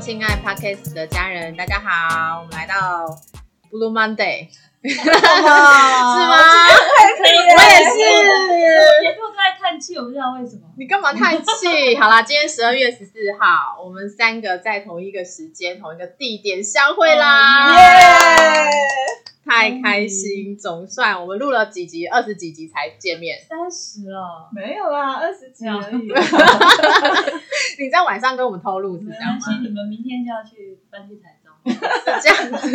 亲爱 Podcast 的家人，大家好，我们来到 Blue Monday，是吗？我也是。节目都在叹气，我不知道为什么。你干嘛叹气？好啦，今天十二月十四号，我们三个在同一个时间、同一个地点相会啦！耶！太开心，总算我们录了几集，二十几集才见面。三十了，没有啦，二十几而已。你在晚上跟我们透露是没这样吗？关系，你们明天就要去搬去台中。是 这样子，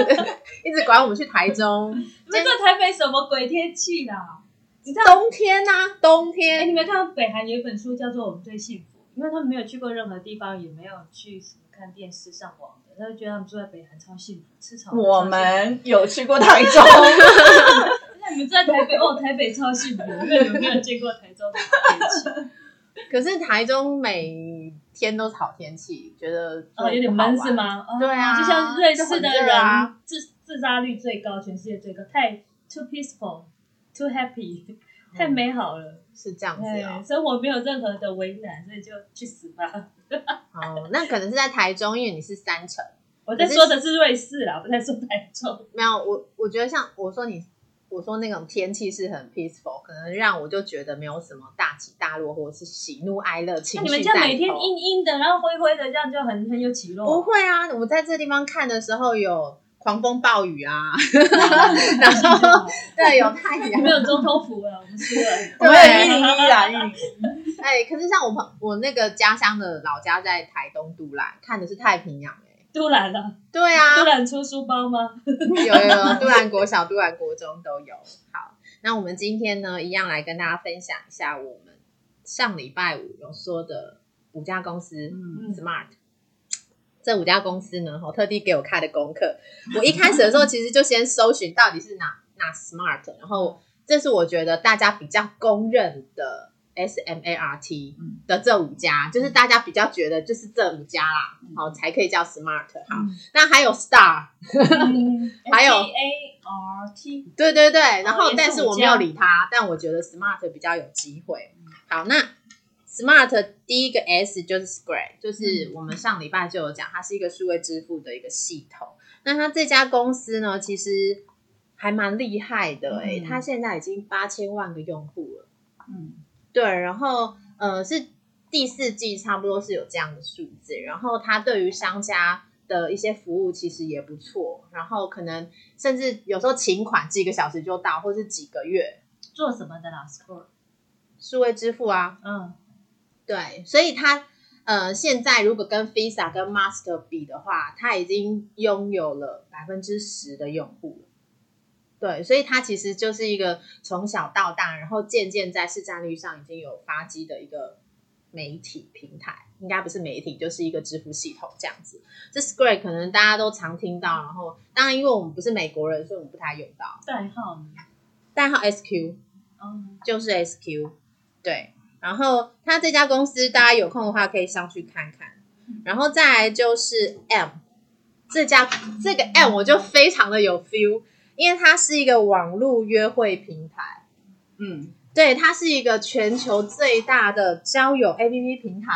一直管我们去台中。你们这台北什么鬼天气啦？你知道？冬天啊，冬哎，天你没看到北韩有一本书叫做《我们最幸福》，因为他们没有去过任何地方，也没有去什么看电视、上网的，他就觉得他们住在北韩超幸福，吃草。我们有去过台中，那你们住在台北哦，台北超幸福，因为你们没有见过台中的天气。可是台中每天都是好天气，觉得哦，有点闷是？吗？哦对啊就像瑞士的人啊自自杀率最高，全世界最高，太 too peaceful, too happy，太美好了。是这样子啊，哦。生活没有任何的为难，所以就去死吧。哦，那可能是在台中，因为你是三城。我在说的是瑞士啦，我在说台中。没有，我我觉得像我说你，我说那种天气是很 peaceful，可能让我就觉得没有什么大起大落，或者是喜怒哀乐情那你们绪在这样每天阴阴的，然后灰灰的，这样就很很有起落。不会啊，我在这地方看的时候有狂风暴雨啊，然后 对有太阳，没有总统府了，我们输了。我们有一零一啦，一零一。哎，可是像我朋我那个家乡的老家在台东都兰，看的是太平洋哎、突然了，对啊，突然出书包吗？有有有，都兰国小、都兰国中都有。好，那我们今天呢，一样来跟大家分享一下我们上礼拜五有说的五家公司、嗯 Smart。这五家公司呢，我特地给我开的功课。我一开始的时候，其实就先搜寻到底是哪哪 Smart，然后这是我觉得大家比较公认的 S M A R T 嗯。的这五家，就是大家比较觉得就是这五家啦，好、才可以叫 Smart。好，那还有 Star，还有 A R T，对对对，然后但是我没有理他，但我觉得 Smart 比较有机会。好，那 Smart 第一个 S 就是 Square，就是我们上礼拜就有讲，它是一个数位支付的一个系统。那它这家公司呢，其实还蛮厉害的诶、嗯它现在已经八千万个用户了。嗯，对，然后呃是第四季差不多是有这样的数字，然后它对于商家的一些服务其实也不错，然后可能甚至有时候请款几个小时就到，或是几个月，做什么的啦？Score，数位支付啊，嗯，对，所以它呃现在如果跟 Visa 跟 Master 比的话，它已经拥有了百分之十的用户了。对，所以它其实就是一个从小到大，然后渐渐在市占率上已经有发迹的一个媒体平台，应该不是媒体，就是一个支付系统这样子。这 Square 可能大家都常听到，然后当然因为我们不是美国人，所以我们不太用到。代号呢？代号 SQ，嗯，就是 SQ，对。然后它这家公司，大家有空的话可以上去看看。然后再来就是 M 这家这个 M 我就非常的有 feel，因为它是一个网络约会平台，嗯，对，它是一个全球最大的交友 APP 平台，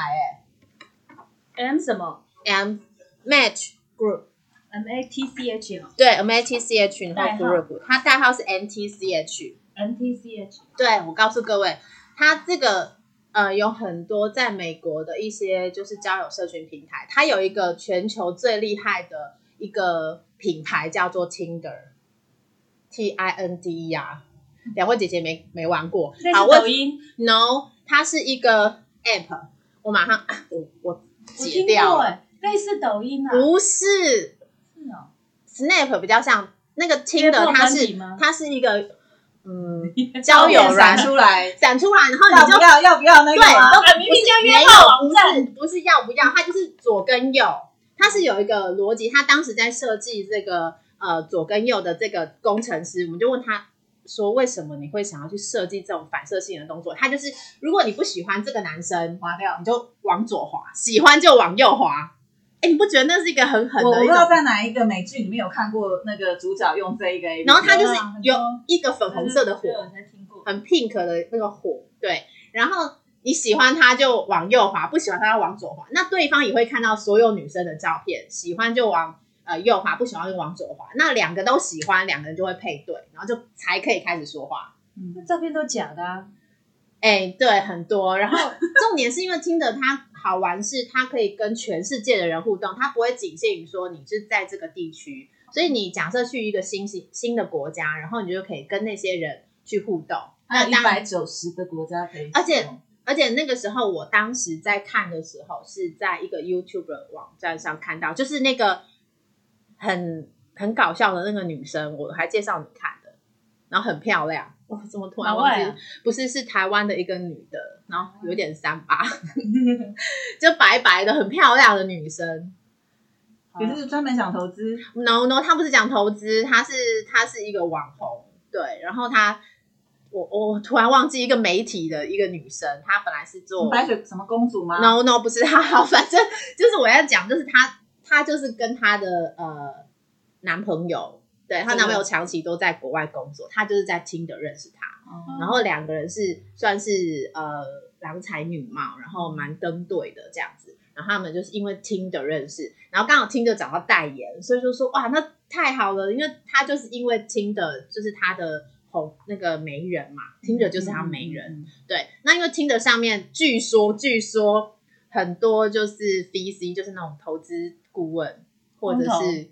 哎 M 什么，M Match Group，？M A T C H 哦对，M A T C H 然后 Group，它代号是 NTCH。，N T C H。对，我告诉各位，它这个呃有很多在美国的一些就是交友社群平台，它有一个全球最厉害的一个品牌叫做 Tinder，T I N D E R。两位姐姐没没玩过，好，我音，No，它是一个 App，我马上啊我我我解掉了，哎，类似抖音啊。不是是哦，Snap 比较像那个约 Tinder，炮它是它是一个嗯交友闪软出来，闪出来，然后你就要要？不要那个对，明明就约炮网站不是不是要不要，它就是左跟右，它是有一个逻辑。它当时在设计这个呃左跟右的这个工程师，我们就问他说，为什么你会想要去设计这种反射性的动作？他就是如果你不喜欢这个男生，划掉。你就往左滑；喜欢就往右滑。哎，你不觉得那是一个很狠的我不？知道在哪一个美剧里面有看过那个主角用这一个 A 然后他就是有一个粉红色的火。很 pink 的那个火，对。然后你喜欢他就往右滑，不喜欢他就往左滑。那对方也会看到所有女生的照片，喜欢就往呃右滑，不喜欢就往左滑。那两个都喜欢，两个人就会配对，然后就才可以开始说话。那照片都假的啊。哎、对，很多。然后 重点是因为听的它好玩，是它可以跟全世界的人互动，它不会仅限于说你是在这个地区。所以你假设去一个新新新的国家，然后你就可以跟那些人去互动。那当然百九十个国家可以，而且而且那个时候，我当时在看的时候，是在一个 YouTube 网站上看到，就是那个很很搞笑的那个女生，我还介绍你看的，然后很漂亮。哇，怎么突然忘记？啊不是，是台湾的一个女的，然后有点三八，就白白的，很漂亮的女生。也是专门想投资，No No，她不是讲投资，她是她是一个网红，对，然后她。我我突然忘记一个媒体的一个女生，她本来是做白雪什么公主吗？No No 不是 她，反正就是我要讲，就是她，她就是跟她的呃男朋友，对她男朋友长期都在国外工作，她就是在听的认识他，哦。然后两个人是算是呃郎才女貌，然后蛮登对的这样子，然后他们就是因为听的认识，然后刚好听的找到代言，所以就说哇那太好了，因为他就是因为听的就是他的红那个媒人嘛，听的就是他媒人，嗯，对，那因为听的上面据说据说很多就是 VC，就是那种投资顾问或者是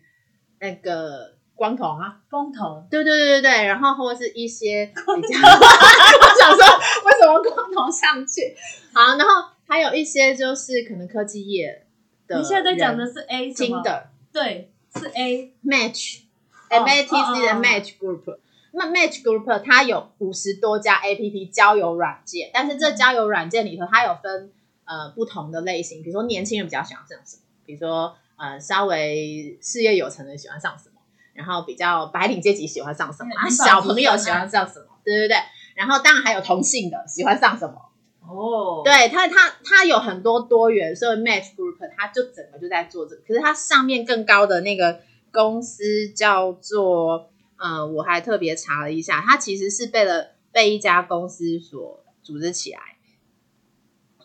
那个光头啊，光头对对对对对，然后或者是一些比较，我想说为什么光头上去？好，然后还有一些就是可能科技业你现在在讲的是 A 什么？的对，是 A。Match 哦 M A T C 的 Match Group。那 Match Group 它有五十多家 A P P 交友软件，但是这交友软件里头它有分呃不同的类型，比如说年轻人比较喜欢上什么，比如说呃稍微事业有成的喜欢上什么，然后比较白领阶级喜欢上什么，小朋友喜欢上什么，对对对，然后当然还有同性的喜欢上什么，哦，，对它，它它有很多多元，所以 Match Group 它就整个就在做这个。可是它上面更高的那个公司叫做呃，我还特别查了一下，它其实是被了被一家公司所组织起来，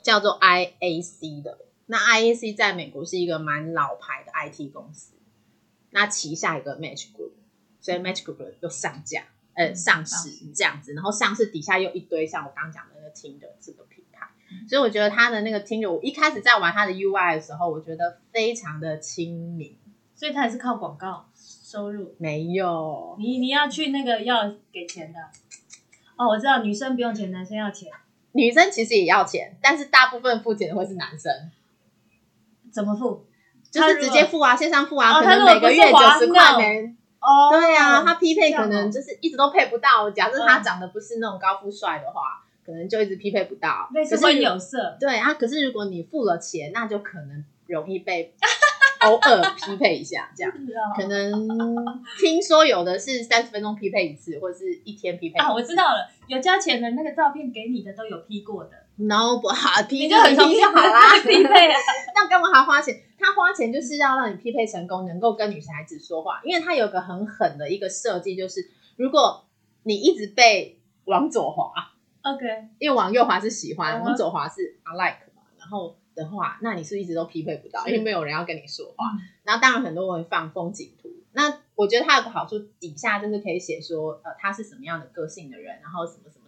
叫做 IAC 的。那 IAC 在美国是一个蛮老牌的 IT 公司，那旗下一个 Match Group，所以 Match Group 又上架，呃，上市这样子，然后上市底下又一堆像我刚刚讲的那个 Tinder 这个品牌，所以我觉得它的那个 Tinder，我一开始在玩它的 UI 的时候，我觉得非常的亲民，所以他也是靠广告收入。没有，你你要去那个要给钱的。哦，我知道，女生不用钱，男生要钱。女生其实也要钱，但是大部分付钱的会是男生，怎么付？就是直接付啊，线上付啊，哦可能每个月九十块没。哦，对啊，他匹配可能就是一直都配不到。假设他嗯长得不是那种高富帅的话，可能就一直匹配不到。类似可是温有色。对啊，可是如果你付了钱，那就可能容易被 偶尔匹配一下，这样。可能听说有的是三十分钟匹配一次，或者是一天匹配。啊，我知道了，有交钱的那个照片给你的都有 P 过的，No 不好，匹你就很匹就好啦。匹配啊。那干嘛还花钱？他花钱就是要让你匹配成功，能够跟女孩子说话，因为他有个很狠的一个设计，就是如果你一直被往左滑，OK，因为往右滑是喜欢，往左滑是 I like 嘛，然后的话，那你是一直都匹配不到，因为没有人要跟你说话。嗯然后当然很多人会放风景图，那我觉得它有个好处，底下就是可以写说，呃，他是什么样的个性的人，然后什么什么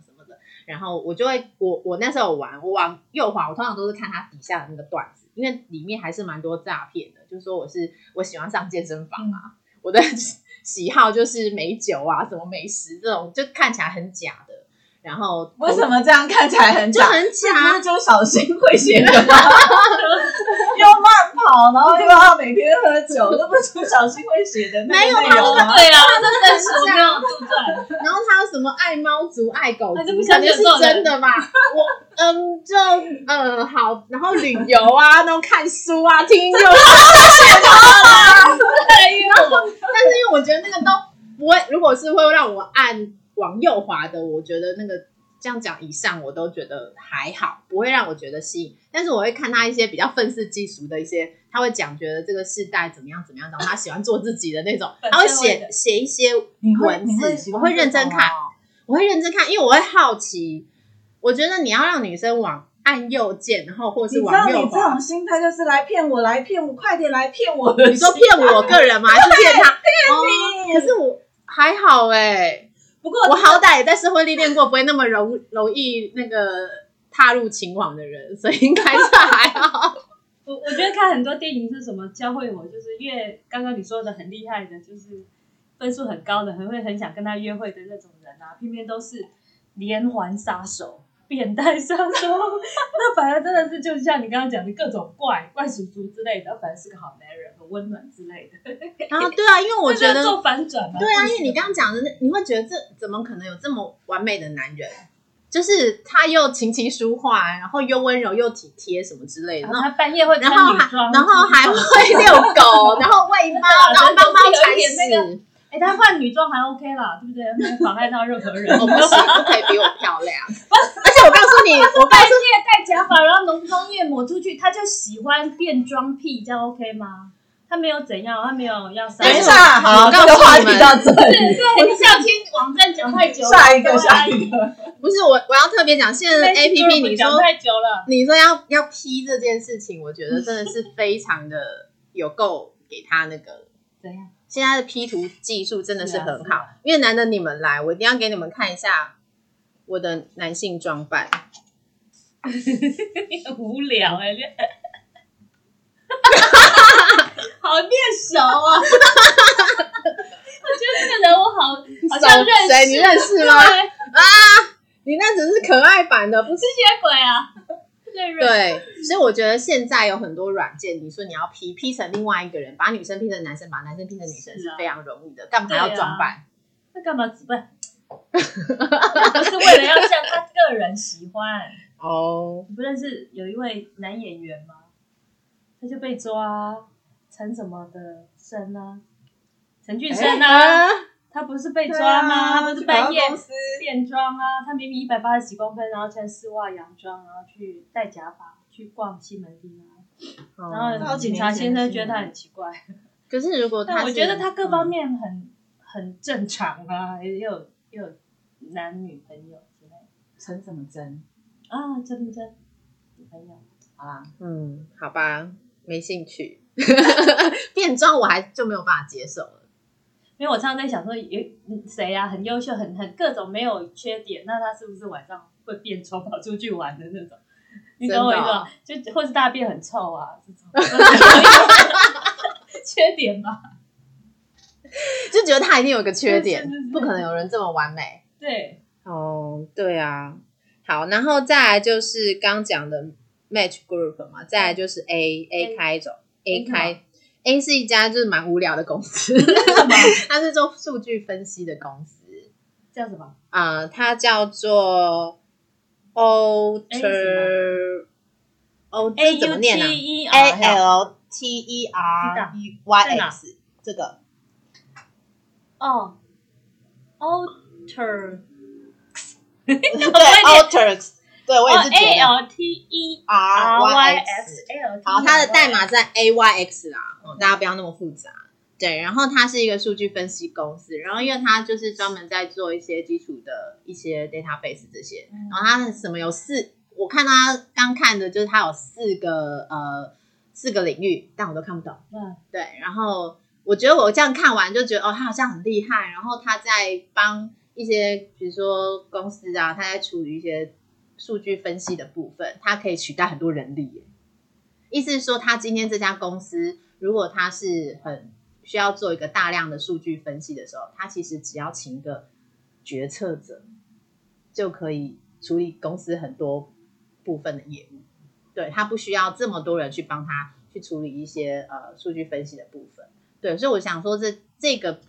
然后我就会，我我那时候有玩，我往右滑，我通常都是看它底下的那个段子，因为里面还是蛮多诈骗的，就是说我是我喜欢上健身房啊，我的 喜好就是美酒啊，什么美食这种，就看起来很假的，然后为什么这样看起来很就？很假？就小心会 写的吗？又慢跑，然后又要每天喝酒，这不是朱小心会写的那没有个内容吗？对啦，他 真实，我没有杜撰。然后他有什么爱猫族、爱狗族，那就不可能是真的吧？我嗯，就嗯好，然后旅游啊，然后看书啊，听音乐，对，因为我但是因为我觉得那个都不会，如果是会让我按往右滑的，我觉得那个这样讲以上我都觉得还好，不会让我觉得吸引。但是我会看他一些比较愤世嫉俗的一些，他会讲觉得这个世代怎么样怎么样，然后他喜欢做自己的那种，他会写写一些文字，我会认真看。哦我会认真看，因为我会好奇。我觉得你要让女生往按右键，然后或是你知道往右滑你这种。心态就是来骗我，来骗我，快点来骗我的。你说骗我个人吗？还是骗他？哦，可是我还好哎、不过我好歹也在社会历练过，不会那么容容易那个踏入情网的人，所以应该是还好。我我觉得看很多电影是什么教会我，就是越刚刚你说的很厉害的，就是分数很高的，很会很想跟他约会的那种人啊，偏偏都是连环杀手、变态 杀手。那反而真的是就像你刚刚讲的各种怪怪叔叔之类的，反而是个好男人，很温暖之类的。然后对啊，因为我觉得 做反转嘛。对啊，因为你刚刚讲的，那你会觉得这怎么可能有这么完美的男人？就是他又琴棋书画，然后又温柔又体贴什么之类的，然后他半夜会穿然后还然后还会遛狗，然后喂猫，然后帮猫铲屎。哎，他换女装还 OK 啦，对不对？没有妨碍到任何人。我不行，不可以比我漂亮。而且我告诉你，我告半诉夜戴假发，然后浓妆艳抹出去，他就喜欢变装癖，这样 OK 吗？他没有怎样，他没有要。等一下，好，我告诉这个话你们题到这里，对对，你相亲网站讲太久了。下一个，下一个。不是我，我要特别讲，现在的 A P P，你讲说太久了，你说要要 P 这件事情，我觉得真的是非常的有够给他那个。怎样？现在的 P 图技术真的是很好，是啊是啊因为难得你们来，我一定要给你们看一下我的男性装扮。很 无聊哎、好面熟啊！我觉得这个人我好好像认识，谁你认识吗啊你那只是可爱版的，不是？吸血鬼啊！对所以我觉得现在有很多软件，你说你要 P P 成另外一个人，把女生 P 成男生，把男生 P 成女生是非常容易的，干嘛要装扮？那干嘛？不是，不是为了要像他个人喜欢。哦，你不认识有一位男演员吗？他就被抓，陈什么的生啊，陈俊生啊，啊，他不是被抓吗？他不是半夜变装啊？他明明一百八十几公分，然后穿丝袜洋装，然后去戴假发去逛西门町啊，然后警察先生觉得他很奇怪，可是如果他我觉得他各方嗯面很很正常啊，也有也有男女朋友之类的陈什么真？啊，真不真女朋友？好啦，嗯，好吧，没兴趣。变装我还就没有办法接受了。因为我常常在想说，有嗯谁啊，很优秀，很很各种没有缺点，那他是不是晚上会变丑跑出去玩的那种？你懂我意思吗？就或是大便很臭啊，这种 缺点吧？就觉得他一定有个缺点是是是，不可能有人这么完美。对，哦，对啊，好，然后再来就是刚讲的 Match Group 嘛，再来就是 A A 开头 A 开 A 是一家就是蛮无聊的公司 它是做数据分析的公司，叫什么？啊、它叫做 Alter O 这 A 怎么念呢 T E？A L T E R Y 在哪 X 这个。哦，Alter 对 Alter，对我也是觉 A 得 L T E R Y X X。L。好，它的代码在 A Y X 啦，哦，大家不要那么复杂。对，然后它是一个数据分析公司，然后因为它就是专门在做一些基础的一些 database 这些，嗯然后它什么有四，我看它刚看的就是它有四个呃四个领域，但我都看不懂。嗯对，然后我觉得我这样看完就觉得哦，他好像很厉害，然后他在帮一些比如说公司啊，他在处理一些数据分析的部分，他可以取代很多人力。意思是说，他今天这家公司如果他是很需要做一个大量的数据分析的时候，他其实只要请一个决策者，就可以处理公司很多部分的业务。对他不需要这么多人去帮他去处理一些呃数据分析的部分。对，所以我想说这这个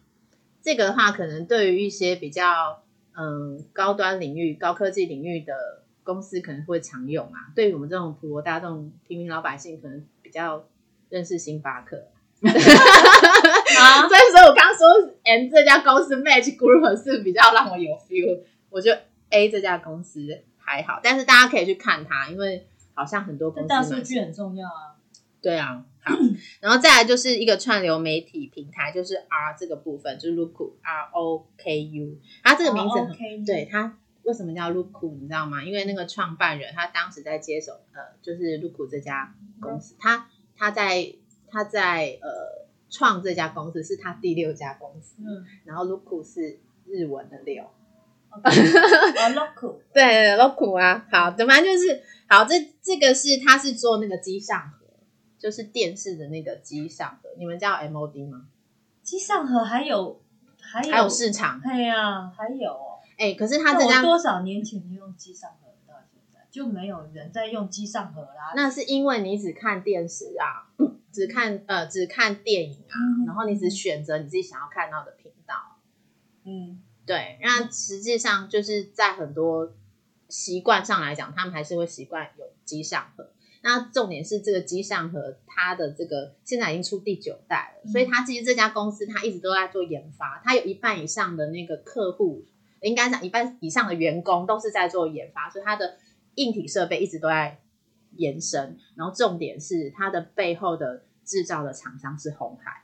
这个的话，可能对于一些比较嗯高端领域、高科技领域的公司可能会常用啊。对于我们这种普罗大众平民老百姓，可能比较认识星巴克。啊，所以，所以我刚刚说，M 这家公司 Match Group 是比较让我有 feel。我觉得 A 这家公司还好，但是大家可以去看它，因为好像很多公司大数据很重要啊。对啊，好，然后再来就是一个串流媒体平台，就是 R 这个部分，就是 Roku R O K U，它这个名字很、对它为什么叫 Luku，你知道吗？因为那个创办人他当时在接手呃，就是 Luku 这家公司，他他在他在呃创这家公司是他第六家公司，嗯，然后 Luku 是日文的六，哦，local，对 Luku 啊，好，反正就是好，这这个是他是做那个机上盒，就是电视的那个机上盒，你们叫 MOD 吗？机上盒还有还有还有市场，对呀，还有哦。哎、可是他这家我多少年前就用机上盒到现在就没有人在用机上盒啦。那是因为你只看电视啊，只看呃只看电影啊，嗯然后你只选择你自己想要看到的频道。嗯，对，那实际上就是在很多习惯上来讲，他们还是会习惯有机上盒。那重点是这个机上盒，它的这个现在已经出第九代了，嗯所以它其实这家公司它一直都在做研发，它有一半以上的那个客户，应该讲一半以上的员工都是在做研发，所以它的硬体设备一直都在延伸。然后重点是它的背后的制造的厂商是红海。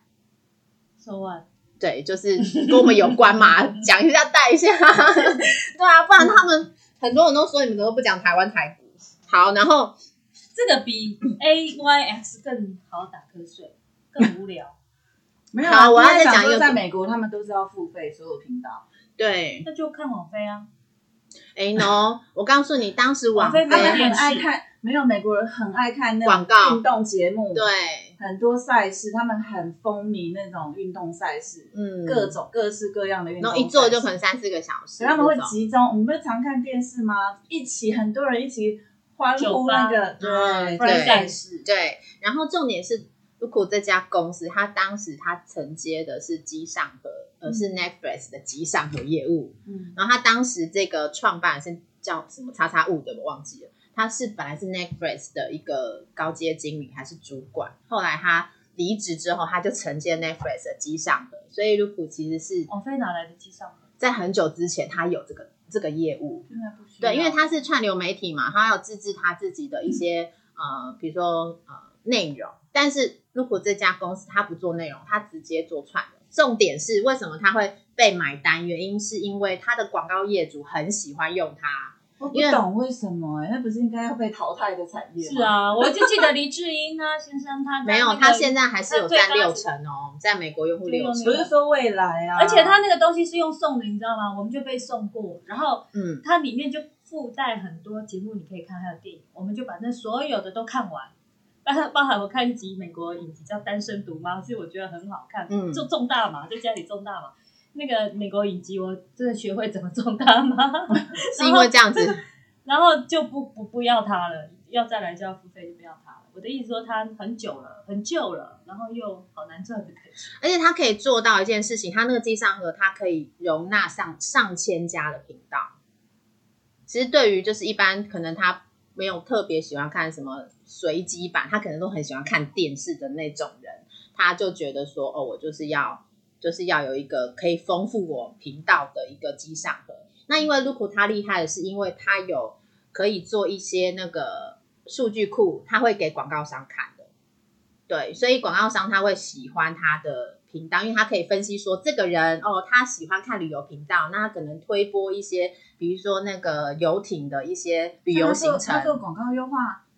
so what？对，就是跟我们有关嘛，讲一下带一下。对啊，不然他们很多人都说你们怎么不讲台湾台股？好，然后这个比 A Y X 更好打瞌睡，更无聊。没有啊，好我要再讲一个在美国他们都是要付费所有频道，对，那就看网飞啊。哎 no，我告诉你，当时网网飞他们很爱看，没有美国人很爱看那种广告运动节目，，对，很多赛事，他们很风靡那种运动赛事，嗯，各，种各式各样的运动，然后一坐就可能三四个小时，他们会集中，我们不是常看电视吗？一起很多人一起欢呼那个对赛事，对，然后重点是 l u 这家公司，它当时它承接的是机上盒，而是 Netflix 的机上盒业务。嗯，然后他当时这个创办是叫什么叉叉物的，我忘记了。他是本来是 Netflix 的一个高阶经理还是主管，后来他离职之后，他就承接 Netflix 的机上盒。所以 l u 其实是网飞哪来的机上盒？在很久之前，他有这个这个业务。现在不需要对，因为他是串流媒体嘛，他要自制他自己的一些、呃，比如说呃内容。但是如果这家公司它不做内容，它直接做串流。重点是为什么它会被买单？原因是因为它的广告业主很喜欢用它。我不懂为什么、欸，那不是应该要被淘汰的产业吗？是，啊，我就记得黎智英啊先生他在没有，他现在还是有占六成哦，在美国用户六最成不。是说未来啊，而且他那个东西是用送的，你知道吗？我们就被送过，然后嗯，它里面就附带很多节目，你可以看，还有电影，我们就把那所有的都看完。包含 包含我看一集美国影集叫《单身毒妈》，其实我觉得很好看，嗯就种大嘛，在家里种大嘛。那个美国影集，我真的学会怎么种大麻，是因为这样子。然后就不不不要它了，要再来就要付费，就不要它了。我的意思说，它很久了，很旧了，然后又好难赚。而且它可以做到一件事情，它那个机上盒它可以容纳上上千家的频道。其实对于就是一般可能他没有特别喜欢看什么随机版，他可能都很喜欢看电视的那种人，他就觉得说哦，我就是要就是要有一个可以丰富我频道的一个机上盒。那因为 Luku 他厉害的是，因为他有可以做一些那个数据库，他会给广告商看的。对，所以广告商他会喜欢他的频道，因为他可以分析说这个人哦，他喜欢看旅游频道，那他可能推播一些，比如说那个游艇的一些旅游行程。他。做广告优化，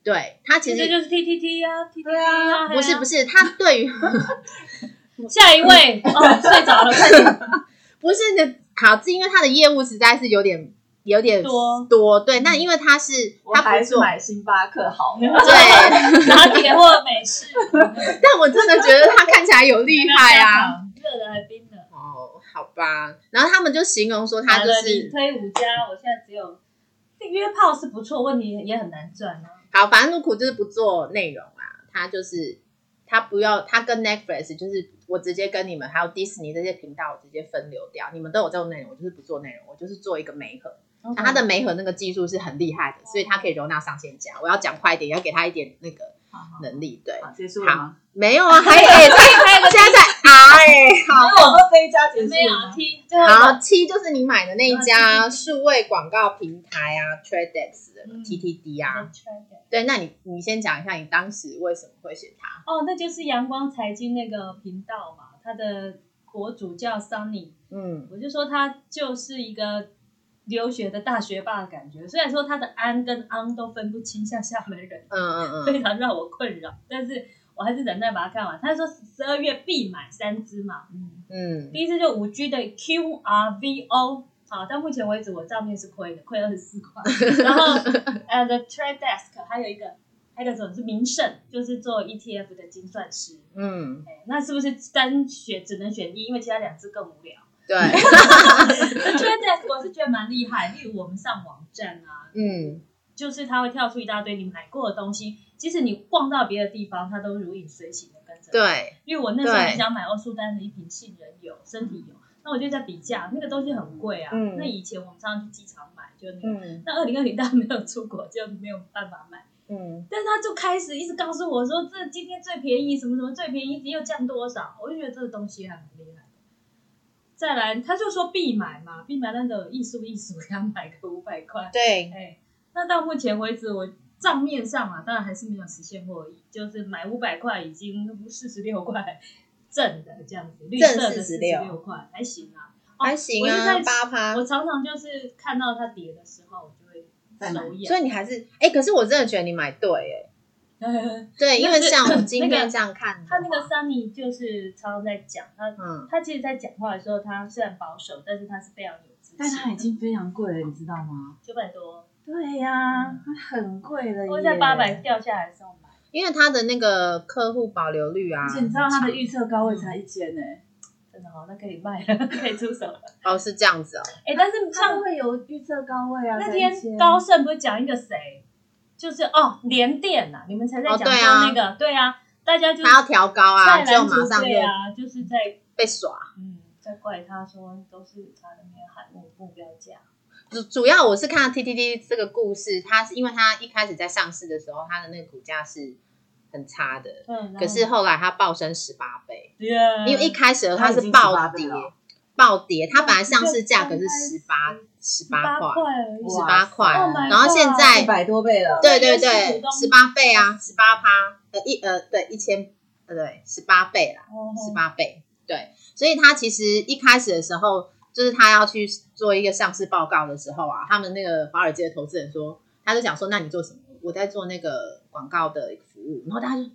对他其实就是 T T T 啊，T T T 对啊。啊，不是不是，他对于 下一位。哦，睡着了，快点。不是的，好，是因为他的业务实在是有点有点多。多，对，那因为他是他还是买星巴克好。对，拿铁或美式，但我真的觉得他看起来有厉害啊。，热的还冰好吧，然后他们就形容说他就是推五家，我现在只有约炮是不错，问题也很难赚啊。好，反正路苦就是不做内容啊，他就是他不要，他跟 Netflix 就是我直接跟你们还有迪士尼这些频道我直接分流掉，你们都有这种内容，我就是不做内容，我就是做一个媒合。那他的媒合那个技术是很厉害的，所以他可以容纳上千家。我要讲快一点，要给他一点那个能力。对，好，结束了吗？没有啊，还有哎，还有个现在在 R 哎，好。那我说这一家结束没有了？T，最后一好，个七就是你买的那一啊家数位广告平台啊，Tradex 的嗯 TTD 啊。对，那你你先讲一下你当时为什么会选它？哦，那就是阳光财经那个频道嘛，它的国主叫 Sunny，嗯我就说他就是一个留学的大学霸的感觉。虽然说他的安跟昂都分不清，像厦门人，嗯嗯嗯，非常让我困扰，但是我还是忍耐把它看完。他说十二月必买三支嘛，嗯，嗯，第一支就五 G 的 QRVO，好，到目前为止我账面是亏的，亏二十四块。然后 呃，The Trade Desk 还有一个，还有一个什么是名胜，就是做 ETF 的精算师。嗯，哎，那是不是单选只能选一？因为其他两只更无聊。对，The Trade Desk 我是觉得蛮厉害，例如我们上网站啊，嗯，就是它会跳出一大堆你买过的东西，即使你逛到别的地方，它都如影随形的跟着。，对，因为我那时候对很想买欧舒丹的一瓶杏仁油、身体油，那我就在比价，那个东西很贵啊。嗯那以前我们常常去机场买，就那个。嗯那二零二零大家没有出国，就没有办法买。嗯，但是他就开始一直告诉我说，这今天最便宜，什么什么最便宜，又降多少，我就觉得这个东西还蛮厉害的。再来，他就说必买嘛，必买那个艺术艺术给他买个五百块。对，哎，那到目前为止，我账面上啊，当然还是没有实现获益，就是买五百块已经四十六块正的这样子，绿色的四十46六块，还行啊，哦还行啊，在八趴我。常常就是看到它跌的时候，我就会再买手痒。所以你还是哎、可是我真的觉得你买对哎、对，因为像我 今天这样看他那个 Sunny 就是常常在讲，他嗯，他其实，在讲话的时候，他虽然保守，但是他是非常有自信但他已。经非常贵了，你知道吗？九百多，对呀、它很贵了耶。我在八百掉下来的时候买，因为他的那个客户保留率啊，而且你知道他的预测高位才一千呢，真的好，那可以卖了，可以出手了。哦是这样子哦，哎，但是像它会有预测高位啊。那天高盛不是讲一个谁，就是哦连电呐，你们才在讲哦对啊说那个，对啊，大家就是它要调高啊，就马上就对啊，就是在被耍。嗯在怪他说都是他的那个喊目目标价，主主要我是看到 TTT 这个故事，它是因为它一开始在上市的时候，它的那个股价是很差的，嗯，可是后来它暴升十八倍，对啊，因为一开始的它是暴跌了，暴跌，它本来上市价格是十八十八八块，十八块，Oh 然后现在一百多倍了。对对对十八倍啊，十八趴，呃一呃对一千呃对十八倍啦，哦十八倍，对，所以他其实一开始的时候，就是他要去做一个上市报告的时候啊，他们那个华尔街的投资人说，他就想说，那你做什么？我在做那个广告的服务，然后大家就。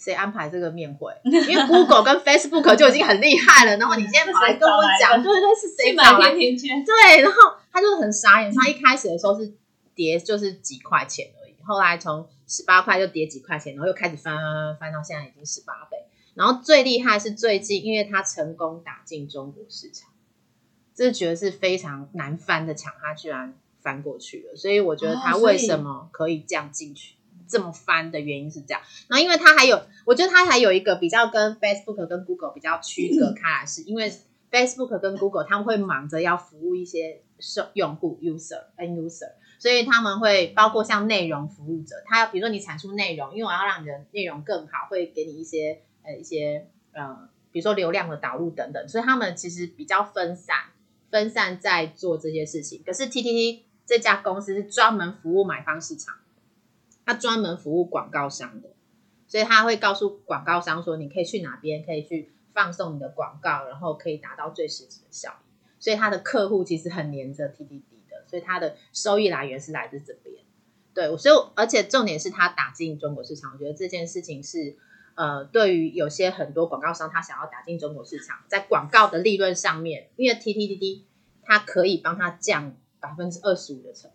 谁安排这个面会？因为 Google 跟 Facebook 就已经很厉害了，然后你现在跑来跟我讲，对对对，是谁去找来买甜甜圈，对，然后他就很傻眼，他一开始的时候是跌就是几块钱而已，后来从十八块就跌几块钱，然后又开始翻翻翻翻到现在已经十八倍。然后最厉害是最近，因为他成功打进中国市场，这觉得是非常难翻的墙，他居然翻过去了。所以我觉得他为什么可以这样进去，这么翻的原因是这样。然后因为它还有，我觉得它还有一个比较跟 Facebook 跟 Google 比较区隔开来，是因为 Facebook 跟 Google 他们会忙着要服务一些受用户 user end user，所以他们会包括像内容服务者，他要比如说你产出内容，因为我要让你的内容更好，会给你一些呃一些呃，比如说流量的导入等等，所以他们其实比较分散，分散在做这些事情。可是 TTT 这家公司是专门服务买方市场，他专门服务广告商的，所以他会告诉广告商说，你可以去哪边，可以去放送你的广告，然后可以达到最实质的效益。所以他的客户其实很黏着 TDD 的，所以他的收益来源是来自这边。对，所以而且重点是他打进中国市场，我觉得这件事情是呃，对于有些很多广告商他想要打进中国市场，在广告的利润上面，因为 TTT 它可以帮他降百分之二十五的成，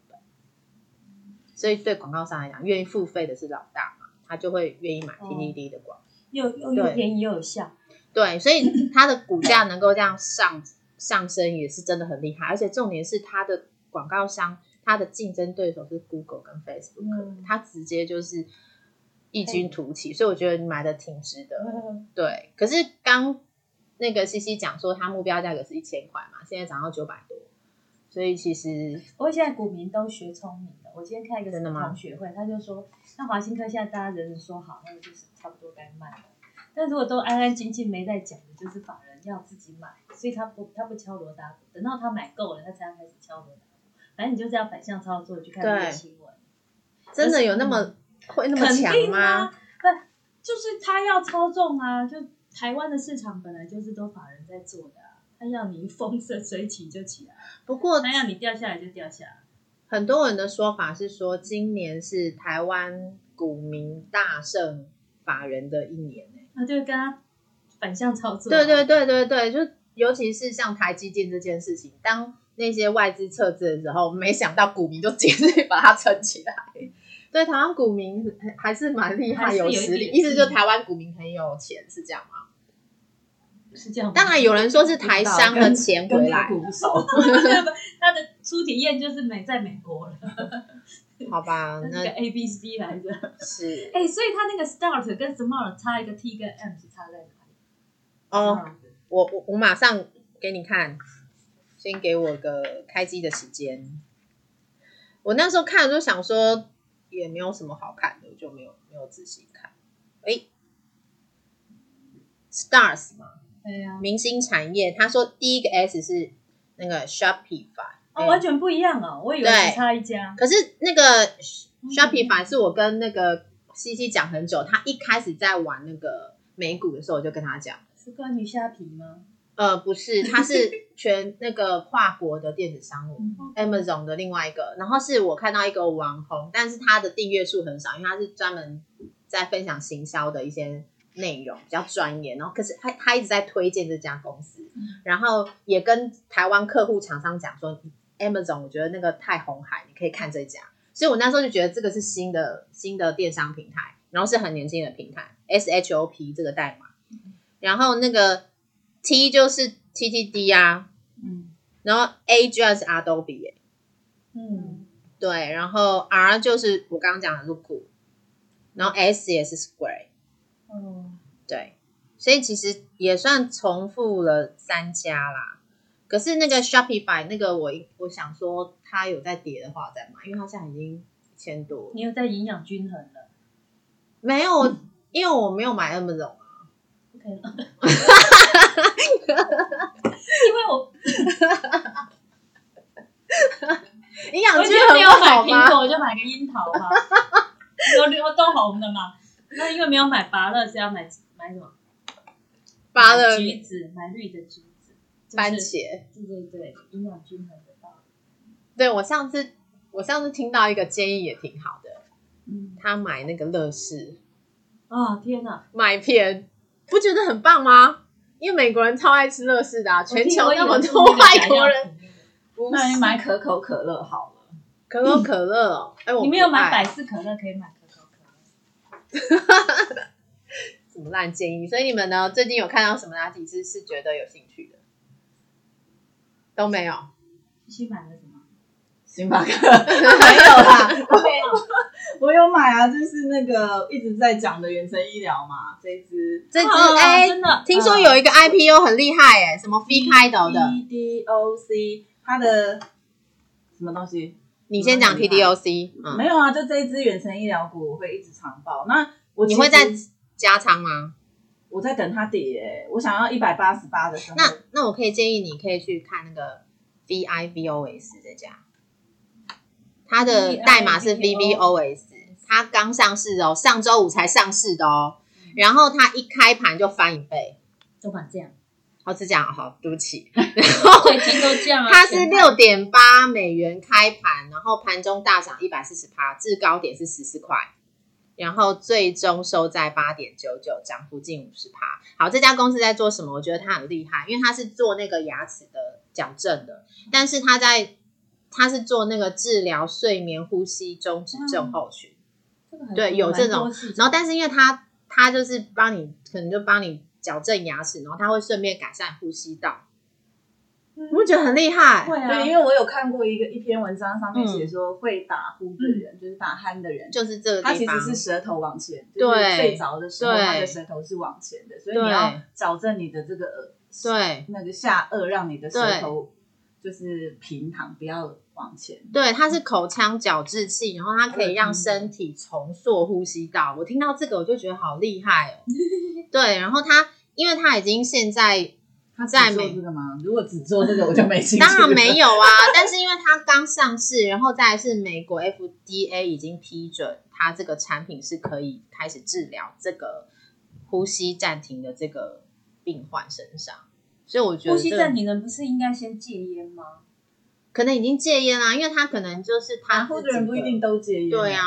所以对广告商来讲，愿意付费的是老大嘛，他就会愿意买 TDD 的广告。又又又便宜又有效，对，所以它的股价能够这样上 上升，也是真的很厉害。而且重点是它的广告商，它的竞争对手是 Google 跟 Facebook，、嗯它直接就是异军突起，所以我觉得你买的挺值得。对，可是刚那个西西讲说，它目标价格是一千块嘛，现在涨到九百多，所以其实不过现在股民都学聪明了。我今天看一个同学会，他就说，那华新科现在大家人人说好，那就是差不多该卖了。但如果都安安静静没在讲的，就是法人要自己买，所以他不他不敲锣打鼓，等到他买够了，他才要开始敲锣打鼓。反正你就是要反向操作，去看这个新闻。真的有那么会那么肯强吗？，不就是他要操纵啊？就台湾的市场本来就是都法人在做的、啊，他要你风生水起就起来，不过他要你掉下来就掉下来。很多人的说法是说，今年是台湾股民大胜法人的一年、欸、那就跟他反向操作。对对对对对，就尤其是像台积电这件事情，当那些外资撤资的时候，没想到股民就直接把它撑起来。对，台湾股民还是蛮厉害，有实力。意思就是台湾股民很有钱，是这样吗？是这样吗。当然有人说是台商的钱回来，他的初体验就是美在美国了，好吧？那个 A B C 来着。是哎、所以他那个 start 跟 smart 差一个 T 跟 M 是差在哪里？哦。我我我马上给你看，先给我个开机的时间。我那时候看就想说，也没有什么好看的，我就没有没有仔细看。诶 Stars 嘛，对呀、明星产业，他说第一个 S 是那个 Shopify，哦，完全不一样哦，我以为对只差一家。可是那个 Shopify 是我跟那个西西讲很久，他一开始在玩那个美股的时候，我就跟他讲。是关于虾皮吗？呃，不是，它是全那个跨国的电子商务、嗯 Amazon 的另外一个，然后是我看到一个网红，但是他的订阅数很少，因为他是专门在分享行销的一些内容，比较专业。然后可是他他一直在推荐这家公司，然后也跟台湾客户厂商讲说，Amazon 我觉得那个太红海，你可以看这家。所以我那时候就觉得这个是新的新的电商平台，然后是很年轻的平台，SHOP 这个代码，然后那个 T 就是 TTD 啊，嗯然后 A 居然是 Adobe，、耶嗯，对，然后 R 就是我刚刚讲的 Look，然后 S 也是 Square，哦，对，所以其实也算重复了三家啦。可是那个 Shopify 那个我我想说它有在跌的话我再买，因为它现在已经一千多。你有在营养均衡了没有，因为我没有买 Amazon 啊。，OK 了。因为我 营养均衡今天没有买不好吗？苹果，我就买个樱桃嘛，都都都红的嘛。那因为没有买芭乐，是要买买什么？芭乐买橘子，买绿的橘子，番。茄。对对对，营养均衡的道理。对我上次我上次听到一个建议也挺好的，嗯他买那个乐事啊，天哪！麦片，不觉得很棒吗？因为美国人超爱吃乐事的、啊，全球那么多外国人，那你是买可口可乐好了。可口可乐哦，哎、我你没有买百事可乐，可以买。什么烂建议？所以你们呢？最近有看到什么哪几支是觉得有兴趣的？都没有。西西买了什么？星巴克没有啦，我有我有买啊，就是那个一直在讲的远程医疗嘛，这一支这支哦哎、真的听说有一个 IPO 很厉害哎、什么 V 开头的？TDOC，它的什么东西？你先讲 TDOC，嗯，没有啊，就这一支远程医疗股我会一直长报。那我你会再加仓吗？我在等它跌、我想要一百八十八的时候，那那我可以建议你可以去看那个 VIVOS 这家，它的代码是 VVOS，它刚上市哦，上周五才上市的哦，然后它一开盘就翻一倍，都买这样，哦是这样，好，对不起，最近都这样啊。它是前六点八美元开盘，然后盘中大涨一百四十趴，至高点是十四块，然后最终收在八点九九，涨幅近五十趴。好，这家公司在做什么？我觉得它很厉害，因为它是做那个牙齿的矫正的，但是它在它是做那个治疗睡眠呼吸中止症候群。对有这种然后，但是因为它它就是帮你，可能就帮你矫正牙齿，然后它会顺便改善呼吸道，嗯你不觉得很厉害？会啊，对，因为我有看过一个一篇文章，上面嗯写说会打呼的人，就是打鼾的人，就是这个他其实是舌头往前，就是对睡着的时候，对他的舌头是往前的，所以你要矫正你的这个耳对那个下颚，让你的舌对头就是平躺，不要往前。对，它是口腔矫治器，然后它可以让身体重塑呼吸道。我听到这个我就觉得好厉害哦。对，然后它因为他已经现在他只做在美这个吗？如果只做这个，我就没兴趣。当然没有啊，但是因为它刚上市，然后再来是美国 FDA 已经批准它这个产品是可以开始治疗这个呼吸暂停的这个病患身上。所以我觉得呼吸这个暂停的不是应该先戒烟吗？可能已经戒烟啦，因为他可能就是他打呼自己的人不一定都戒烟，对，啊，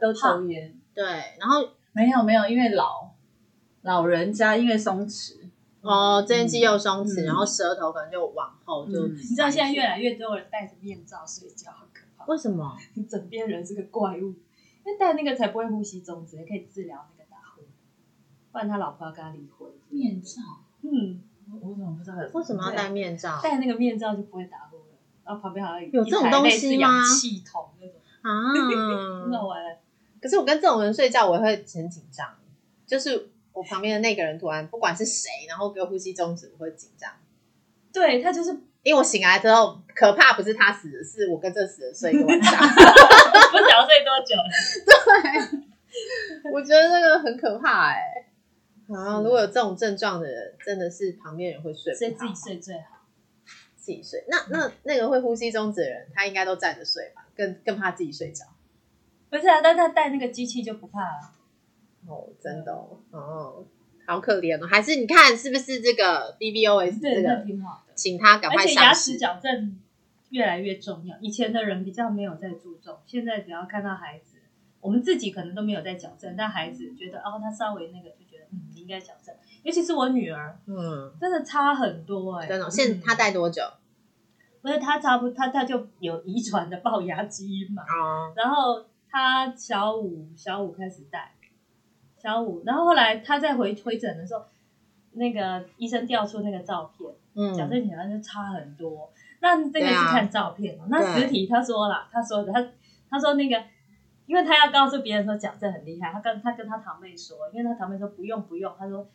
都抽烟。对，然后没有没有，因为老老人家因为松弛，哦，这边肌肉松弛，嗯然后舌头可能就往后就，嗯你知道现在越来越多人戴着面罩睡觉，很可怕。为什么？你枕边人是个怪物，因为戴那个才不会呼吸中止，也可以治疗那个打呼。不然他老婆要跟他离婚。面罩，嗯，我我怎么不知道有？为什么要戴面罩戴那个面罩就不会打呼了。然后旁边好像有这种东西吗一台类似氧气筒那种，很好啊？玩。可是我跟这种人睡觉，我会很紧张，就是我旁边的那个人突然不管是谁，然后给我呼吸中止，我会紧张。对他就是因为我醒来之后，可怕不是他死的，是我跟这死的睡一个晚上。不晓得睡多久了。我觉得这个很可怕哎、啊，如果有这种症状的人，真的是旁边人会睡不好，所以自己睡最好。自己睡。那那那个会呼吸中止的人，他应该都站着睡吧？更更怕自己睡着。不是啊，但他带那个机器就不怕了。哦，真的哦，哦，好可怜哦。还是你看是不是这个 BBOS 对，那这个，挺好的。请他赶快而且牙齿市。矫正越来越重要，以前的人比较没有在注重，现在只要看到孩子，我们自己可能都没有在矫正，但孩子觉得哦，他稍微那个就觉得嗯，你应该矫正。尤其是我女儿，嗯，真的差很多哎、真的哦。现他戴多久？不是她差不她她就有遗传的龅牙基因嘛，哦，然后她小五小五开始戴，小五，然后后来他在回回诊的时候，那个医生调出那个照片。矫嗯，正起来就差很多。那这个是看照片哦、那对实体他说了，他说的，他他说那个，因为他要告诉别人说矫正很厉害，他跟他跟他堂妹说，因为他堂妹说不用不用，他说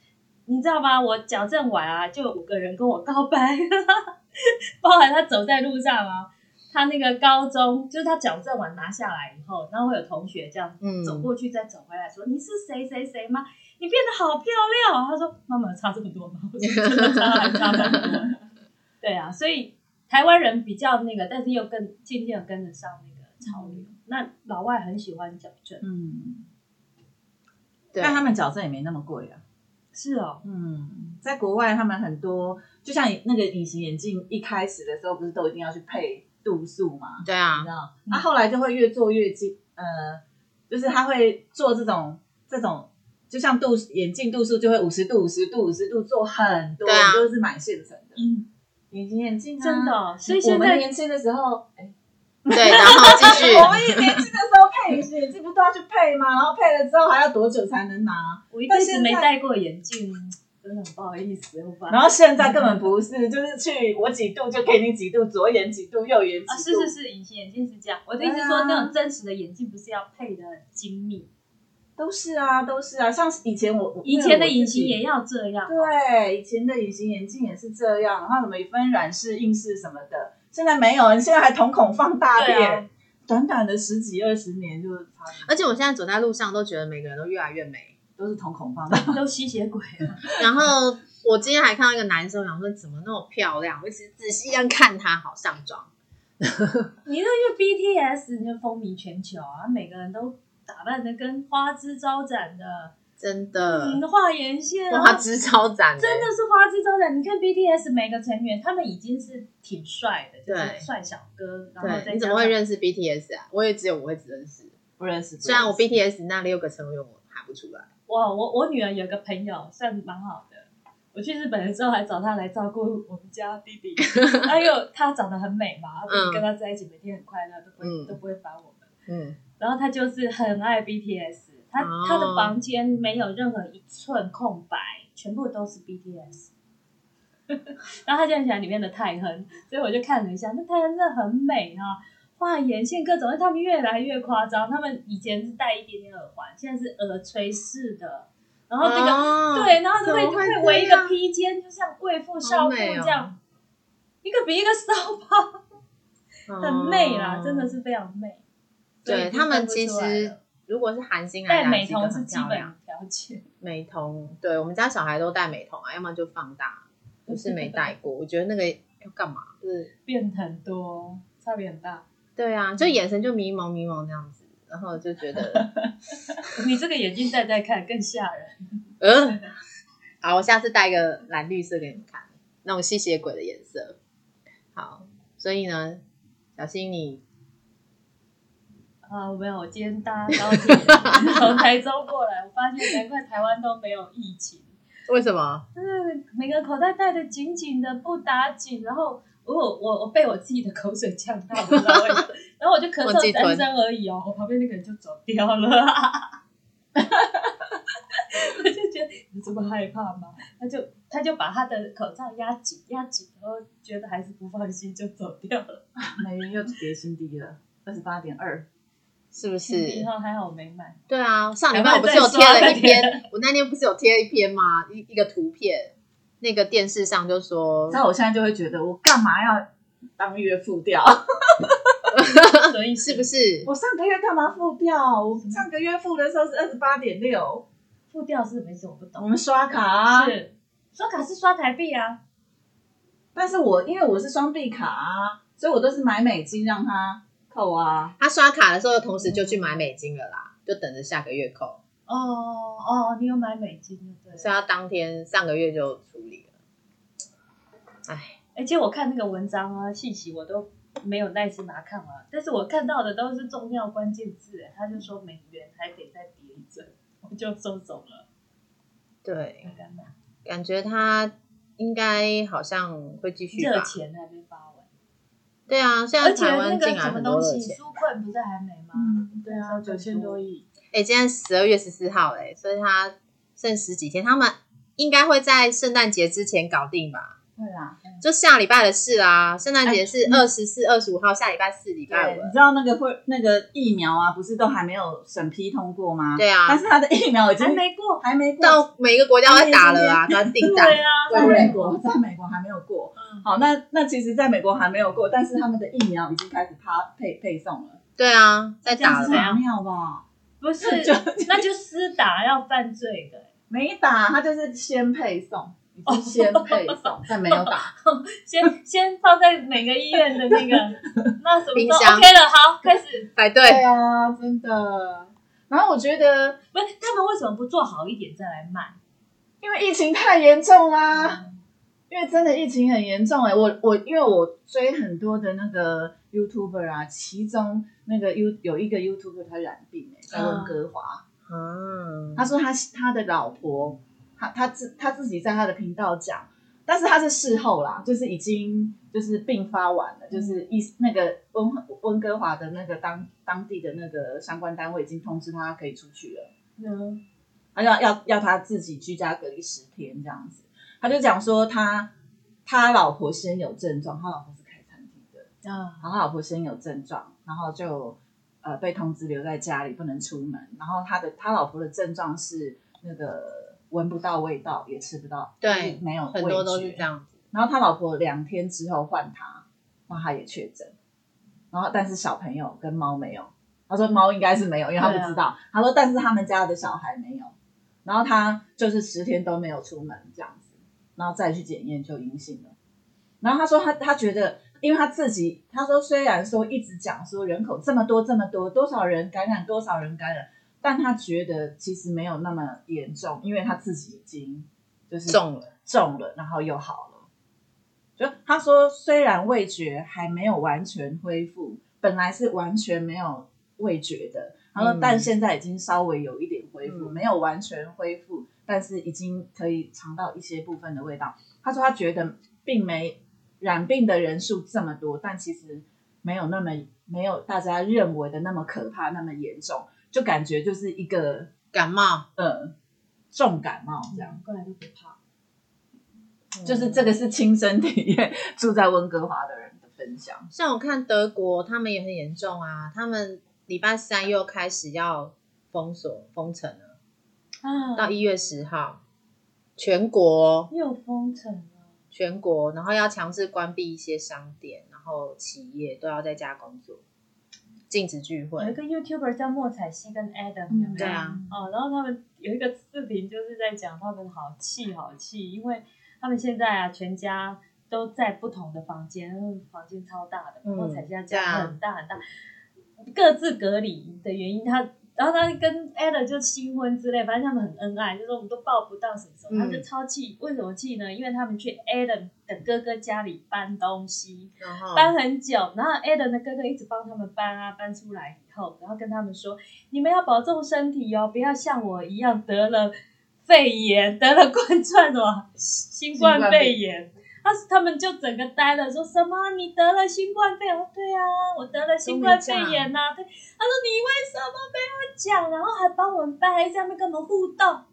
你知道吗？我矫正完啊，就有五个人跟我告白，包含他走在路上啊。他那个高中，就是他矫正完拿下来以后，然后会有同学这样嗯走过去再走回来说：“你是谁谁谁吗？你变得好漂亮。”他说：“妈妈差这么多吗？”我说：“真的差还差蛮多。” 对啊，所以台湾人比较那个，但是又更渐渐地跟得上那个潮流。那老外很喜欢矫正，嗯，但他们矫正也没那么贵啊。是哦，嗯，在国外他们很多，就像那个隐形眼镜，一开始的时候不是都一定要去配度数嘛？对啊。你知，道，嗯那、后来就会越做越近，呃，就是他会做这种这种，就像度眼镜度数就会五十度、五十度、五十度做很多，都是买现成的。嗯，隐形眼镜、啊，真的哦、所以我现在们年轻的时候，哎，对，然后继续，我们年轻的时候配隐形眼镜不都要去配吗？然后配了之后还要多久才能拿？我一辈子没戴过眼镜，真的很不好意思，我把然后现在根本不是，就是去我几度就给你几度，左眼几度，右眼几度。啊，是是是，隐形眼镜是这样。我的意思说，那种真实的眼镜不是要配的很精密，都是啊，都是啊。像以前我以前的隐形也也要这样。对，以前的隐形眼镜也是这样，然后什么分软式、硬式什么的，现在没有，你现在还瞳孔放大对片，啊短短的十几二十年就差而且我现在走在路上都觉得每个人都越来越美。都是瞳孔放大。都吸血鬼了，然后我今天还看到一个男生，我想说怎么那么漂亮？我一直仔细一样看他，好上妆。你那个 BTS 你就风靡全球啊，每个人都打扮的跟花枝招展的，真的，嗯，画眼线啊，花枝招展、欸，真的是花枝招展。你看 BTS 每个成员，他们已经是挺帅的，就是对帅小哥，然后你怎么会认识 BTS 啊？我也只有我会只认识，不认识，不认识虽然我 BTS 那六个成员我喊不出来。哇，我我女儿有个朋友算蛮好的，我去日本的时候还找她来照顾我们家弟弟，还有她长得很美嘛，跟她在一起每天很快乐，都不会、嗯都不会烦我们。嗯，然后她就是很爱 BTS，她、哦她的房间没有任何一寸空白，全部都是 BTS。然后她就很喜欢里面的泰亨，所以我就看了一下，那泰亨真的很美啊，画眼线各种，他们越来越夸张。他们以前是戴一点点耳环，现在是耳垂式的，然后这个、哦对，然后就会会会围一个披肩，就像贵妇少妇这样，一个比一个骚包，很媚啦，哦真的是非常媚。对他们其实如果是韩星来戴美瞳是基本条件。美瞳，对我们家小孩都戴美瞳啊，要么就放大，不是没戴过。我觉得那个要干嘛？就是变很多，差别很大。对啊，就眼神就迷蒙迷蒙那样子，然后就觉得，你这个眼镜戴戴看更吓人。嗯，好，我下次戴一个蓝绿色给你们看。那种吸血鬼的颜色。好，所以呢，小新你啊，没有，我今天搭高铁从台中过来，我发现难怪台湾都没有疫情，为什么？就是每个口袋戴的紧紧的，不打紧，然后我我我被我自己的口水呛到，然后我就咳嗽三声而已哦，我旁边那个人就走掉了。我就觉得你这么害怕吗？他就他就把他的口罩压紧压紧，然后觉得还是不放心，就走掉了。美元又跌新低了，二十八点二。是不以是？后还好我没买。对啊，上礼拜我不是有贴了一篇，我那天不是有贴一篇吗？一一个图片，那个电视上就说，那我现在就会觉得，我干嘛要当月付掉？所以是不是？我上个月干嘛付掉？我上个月付的时候是二十八点六，付掉是没事，我不懂我懂。们刷卡啊。是刷卡是刷台币啊，但是我因为我是双币卡啊，所以我都是买美金让他扣啊。他刷卡的时候，同时就去买美金了啦，就等着下个月扣，哦哦，你有买美金就对了。所以他当天上个月就处理了。哎，而且我看那个文章啊，信息我都没有耐心把它看完，但是我看到的都是重要关键字，他就说美元还得再跌一阵，我就收走了。对？感觉他应该好像会继续热吧。钱还没发完，对啊，现在而且那台湾进个什么来很多东西，热钱。纾困不是还没吗？嗯，对啊，九千多亿。哎，今天十二月十四号哎，所以他剩十几天，他们应该会在圣诞节之前搞定吧？对啦，就下礼拜的事啊，圣诞节是哎二十四、二十五号，下礼拜四、礼拜，五你。知道那个会那个疫苗啊，不是都还没有审批通过吗？对啊但是他的疫苗已经还没过。还没过，到每个国家都打了啊，都在订单。对啊，在美国，在美国还没有过。嗯好，那那其实在美国还没有过，但是他们的疫苗已经开始发配配送了，对啊，在打了很妙吧？不是 就，那就私打要犯罪的。没打，他就是先配送，已经先配送，但没有打。先先放在每个医院的那个，那什么时候冰箱 OK 了？好，开始。排队。对啊，真的。然后我觉得，不是他们为什么不做好一点再来卖？因为疫情太严重啦、因为真的疫情很严重哎、我我因为我追很多的那个 YouTuber 啊，其中那个 U 有一个 YouTuber 他染病哎、在温哥华，嗯，他说他他的老婆，他他自他自己在他的频道讲，但是他是事后啦，就是已经就是病发完了，就是一那个温温哥华的那个当当地的那个相关单位已经通知他可以出去了。嗯，他要要要他自己居家隔离十天这样子。他就讲说他他老婆先有症状，他老婆是开餐厅的，啊，然后他老婆先有症状，然后就呃被通知留在家里不能出门。然后他的他老婆的症状是那个闻不到味道，也吃不到，对没有很多都是这。样子。然后他老婆两天之后换他，那他也确诊。然后但是小朋友跟猫没有，他说猫应该是没有，因为他不知道。他说但是他们家的小孩没有，然后他就是十天都没有出门这样子，然后再去检验就阴性了。然后他说他他觉得，因为他自己他说虽然说一直讲说人口这么多这么多，多少人感染多少人感染，但他觉得其实没有那么严重，因为他自己已经就是中了，中了，然后又好了。就他说，虽然味觉还没有完全恢复，本来是完全没有味觉的，他说，嗯但现在已经稍微有一点恢复，嗯没有完全恢复，但是已经可以尝到一些部分的味道。他说他觉得并没染病的人数这么多，但其实没有那么没有大家认为的那么可怕，那么严重，就感觉就是一个感冒呃重感冒这样。两个人都不怕。就是这个是亲身体验住在温哥华的人的分享。像我看德国，他们也很严重啊，他们礼拜三又开始要封锁封城了，啊到一月十号，全国又封城了。全国，然后要强制关闭一些商店，然后企业都要在家工作，禁止聚会有一。个 YouTuber 叫莫彩希跟 Adam，、嗯有没有对啊，哦，然后他们有一个视频，就是在讲他们好气好气，因为他们现在啊，全家都在不同的房间，嗯房间超大的，嗯莫彩希家很大很大，各自隔离的原因，他然后他跟 Ada 就新婚之类，反正他们很恩爱，就是我们都抱不到什么什么，嗯他就超气。为什么气呢？因为他们去 Ada 的哥哥家里搬东西，搬很久，然后 Adam 的哥哥一直帮他们搬啊，搬出来以后，然后跟他们说，你们要保重身体哦，不要像我一样得了肺炎，得了冠状什么新冠肺炎。他他们就整个呆了，说什么你得了新冠肺炎？对啊，我得了新冠肺炎呐、对，他说你为什么没有讲？然后还帮我们搬，还在那边跟我们互动。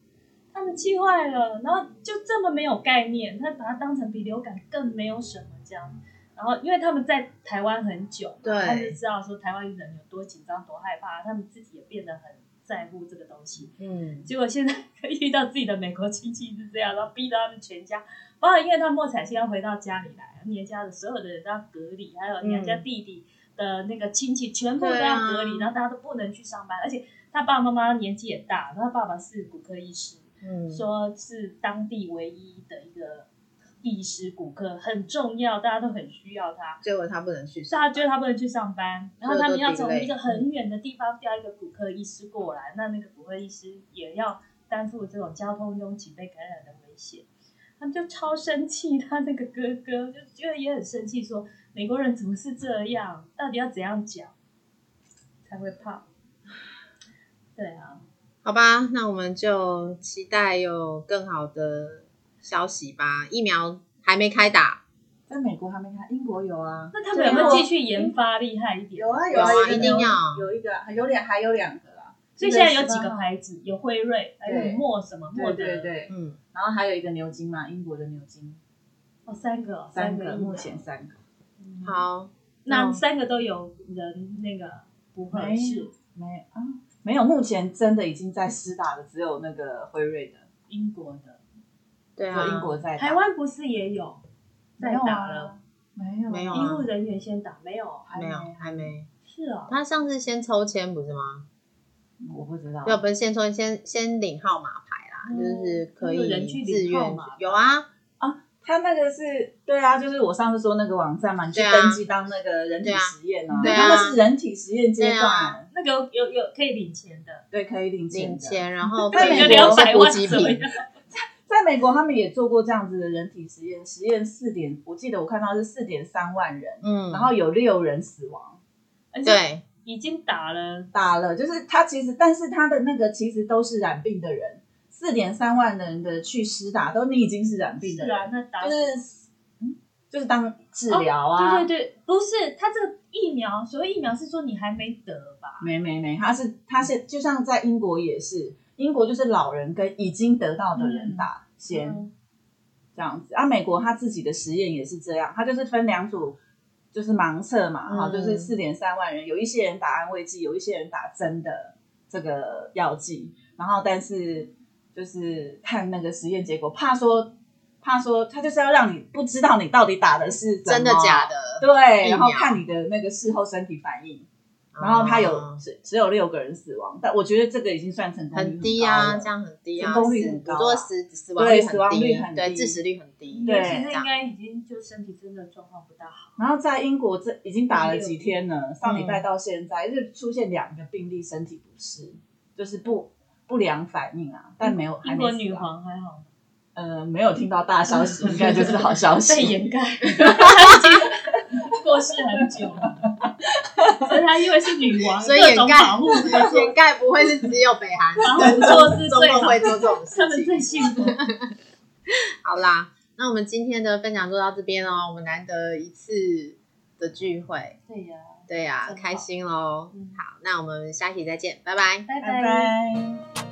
他们气坏了，然后就这么没有概念，他把它当成比流感更没有什么这样。然后因为他们在台湾很久，对他就知道说台湾人有多紧张、多害怕，他们自己也变得很在乎这个东西。嗯，结果现在遇到自己的美国亲戚是这样，然后逼到他们全家，包括因为他莫彩星要回到家里来，娘家的所有的人都要隔离，还有娘家弟弟的那个亲戚全部都要隔离，然后大家都不能去上班，而且他爸爸妈妈年纪也大，然后他爸爸是骨科医师，嗯，说是当地唯一的一个医师骨科，很重要，大家都很需要他。结果他不能去所以他觉得他不能去上班，然后他们要从一个很远的地方调一个骨科医师过来，那那个骨科医师也要担负这种交通拥挤被感染的危险。他们就超生气，他那个哥哥就觉得也很生气，说美国人怎么是这样？到底要怎样讲才会怕？对啊，好吧，那我们就期待有更好的消息吧。疫苗还没开打，在美国还没开，英国有啊，那他们有没有继续研发厉害一点？有啊有啊有一定要有一个有两还有两个啦，所以现在有几个一是18牌子，有辉瑞，还有对莫什么莫德，对对对，嗯，然后还有一个牛津嘛，英国的牛津，哦，三个哦，三个个目前三个，嗯好，那嗯三个都有人那个不合适，没啊没有，目前真的已经在施打的只有那个辉瑞的，英国的，对啊，英国在打。台湾不是也有？在打了？没有没有啊。医护人员先打，没有？还没。有还没，是哦，他上次先抽签不是吗？我不知道，要，不是先抽先先领号码牌啦，嗯就是可以有人去领自愿有啊，他那个是对啊，就是我上次说那个网站嘛，你去对啊登记当那个人体实验啊，对啊。他那是人体实验阶对啊。段，那个有有有可以领钱的，对，可以领钱的。领钱，然后在美美国国是补两百万给品？在美国，他们也做过这样子的人体实验，实验四点，我记得我看到是四点三万人，嗯，然后有六人死亡，而且对，已经打了，打了，就是他其实，但是他的那个其实都是染病的人，四点三万人的去施打，都你已经是染病的人，是啊，那打就是嗯，就是当治疗啊，哦对对对，不是他这个疫苗，所谓疫苗是说你还没得吧？没没没，他是他是就像在英国也是，英国就是老人跟已经得到的人打、先。嗯这样子。啊，美国他自己的实验也是这样，他就是分两组，就是盲测嘛，哈、嗯就是四点三万人，有一些人打安慰剂，有一些人打真的这个药剂，然后但是就是看那个实验结果，怕说怕说他就是要让你不知道你到底打的是真的假的？对，然后看你的那个事后身体反应。然后他有哦只只有六个人死亡，但我觉得这个已经算成功率很低高啊，了这样很低啊，成功率很高啊不做死死亡对率死亡率低，对，很低致死率很低，对现在这样应该已经就身体真的状况不大好。然后在英国这已经打了几天了，上礼嗯拜到现在就出现两个病例身体不适，就是不不良反应啊，但没有还英国女皇还好吗？呃没有听到大消息，应该就是好消息被。掩盖 已经过世很久了。所以她因为是女王，所以掩盖保护，掩盖不会是只有北韩保护措施中最会做这种事他们。最幸福。好啦，那我们今天的分享就到这边哦，我们难得一次的聚会，对呀，对呀、啊开心喽。嗯好，那我们下期再见，拜拜。拜拜拜。